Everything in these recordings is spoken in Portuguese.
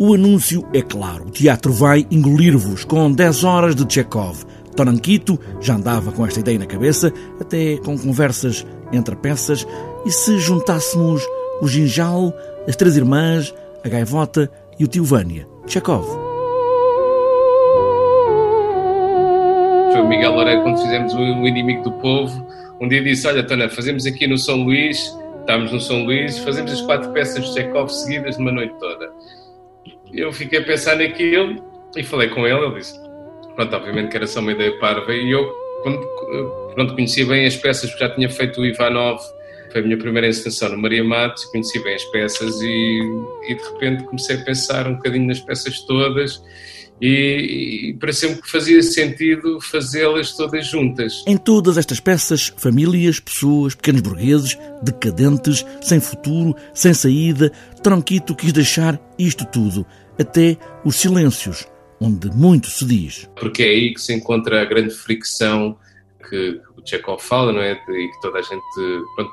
O anúncio é claro: o teatro vai engolir-vos com 10 horas de Chekhov. Toranquito já andava com esta ideia na cabeça, até com conversas entre peças, e se juntássemos o Ginjal, as Três Irmãs, a Gaivota e o Tio Vânia. Foi o Miguel Loureiro quando fizemos o Inimigo do Povo. Um dia disse: Olha, Tona, fazemos aqui no São Luís, estamos no São Luís, fazemos as quatro peças de Chekhov seguidas numa noite toda. Eu fiquei a pensar naquilo e falei com ele. Ele disse: Pronto, obviamente que era só uma ideia parva. E eu, quando pronto, conhecia bem as peças, porque já tinha feito o Ivanov foi a minha primeira encenação no Maria Matos, conheci bem as peças e, e, de repente comecei a pensar um bocadinho nas peças todas e, e pareceu-me que fazia sentido fazê-las todas juntas. Em todas estas peças, famílias, pessoas, pequenos burgueses, decadentes, sem futuro, sem saída, Tronquito quis deixar isto tudo, até os silêncios, onde muito se diz. Porque é aí que se encontra a grande fricção que, o Chekhov fala, não é? E que toda a gente, pronto,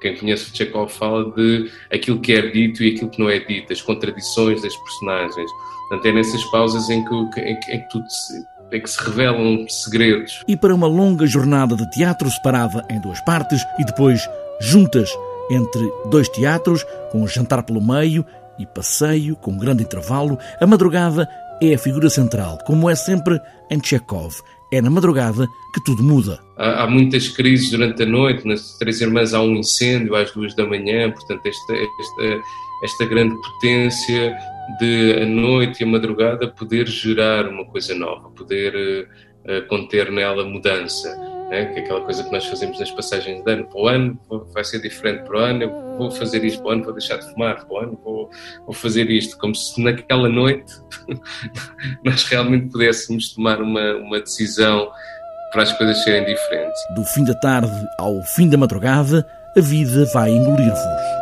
quem conhece Chekhov fala de aquilo que é dito e aquilo que não é dito, as contradições das personagens. Portanto, é nessas pausas em que, em em que tudo se, em que se revelam segredos. E para uma longa jornada de teatro separada em duas partes e depois juntas entre dois teatros, com um jantar pelo meio e passeio com um grande intervalo, a madrugada é a figura central, como é sempre em Chekhov. É na madrugada que tudo muda. Há, há, muitas crises durante a noite, nas Três Irmãs há um incêndio às duas da manhã, portanto, esta, esta, esta grande potência de a noite e a madrugada poder gerar uma coisa nova, poder uh, conter nela mudança. Né? Que é aquela coisa que nós fazemos nas passagens de ano para o ano, vai ser diferente para o ano, eu vou fazer isto para o ano, vou deixar de fumar para o ano, vou, vou fazer isto, como se naquela noite nós realmente pudéssemos tomar uma, uma decisão para as coisas serem diferentes. Do fim da tarde ao fim da madrugada, a vida vai engolir-vos.